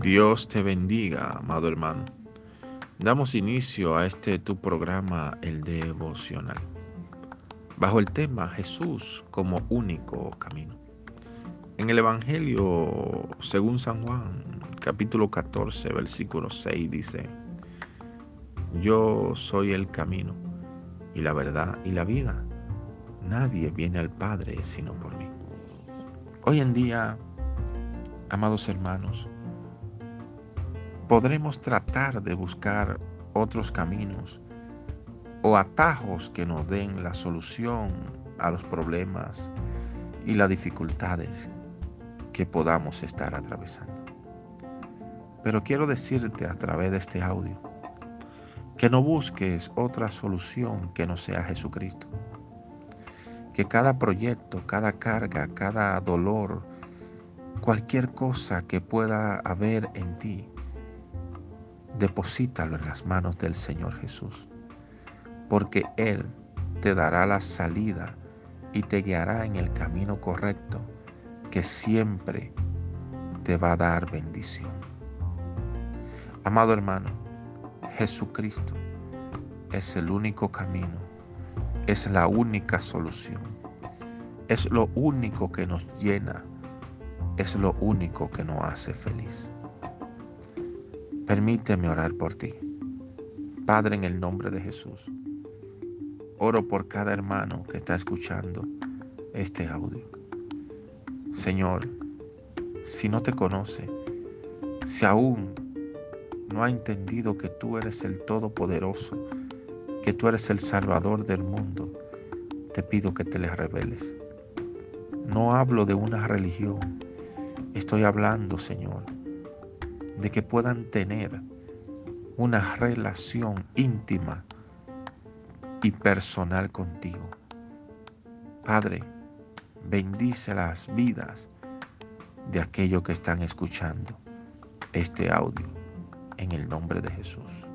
Dios te bendiga, amado hermano. Damos inicio a este tu programa, el devocional, bajo el tema Jesús como único camino. En el Evangelio, según San Juan, capítulo 14, versículo 6, dice, Yo soy el camino y la verdad y la vida. Nadie viene al Padre sino por mí. Hoy en día, amados hermanos, podremos tratar de buscar otros caminos o atajos que nos den la solución a los problemas y las dificultades que podamos estar atravesando. Pero quiero decirte a través de este audio que no busques otra solución que no sea Jesucristo. Que cada proyecto, cada carga, cada dolor, cualquier cosa que pueda haber en ti, deposítalo en las manos del Señor Jesús, porque Él te dará la salida y te guiará en el camino correcto que siempre te va a dar bendición. Amado hermano, Jesucristo es el único camino, es la única solución, es lo único que nos llena, es lo único que nos hace feliz. Permíteme orar por ti. Padre, en el nombre de Jesús, oro por cada hermano que está escuchando este audio. Señor, si no te conoce, si aún no ha entendido que tú eres el Todopoderoso, que tú eres el Salvador del mundo, te pido que te le reveles. No hablo de una religión, estoy hablando, Señor, de que puedan tener una relación íntima y personal contigo. Padre, bendice las vidas de aquellos que están escuchando este audio en el nombre de Jesús.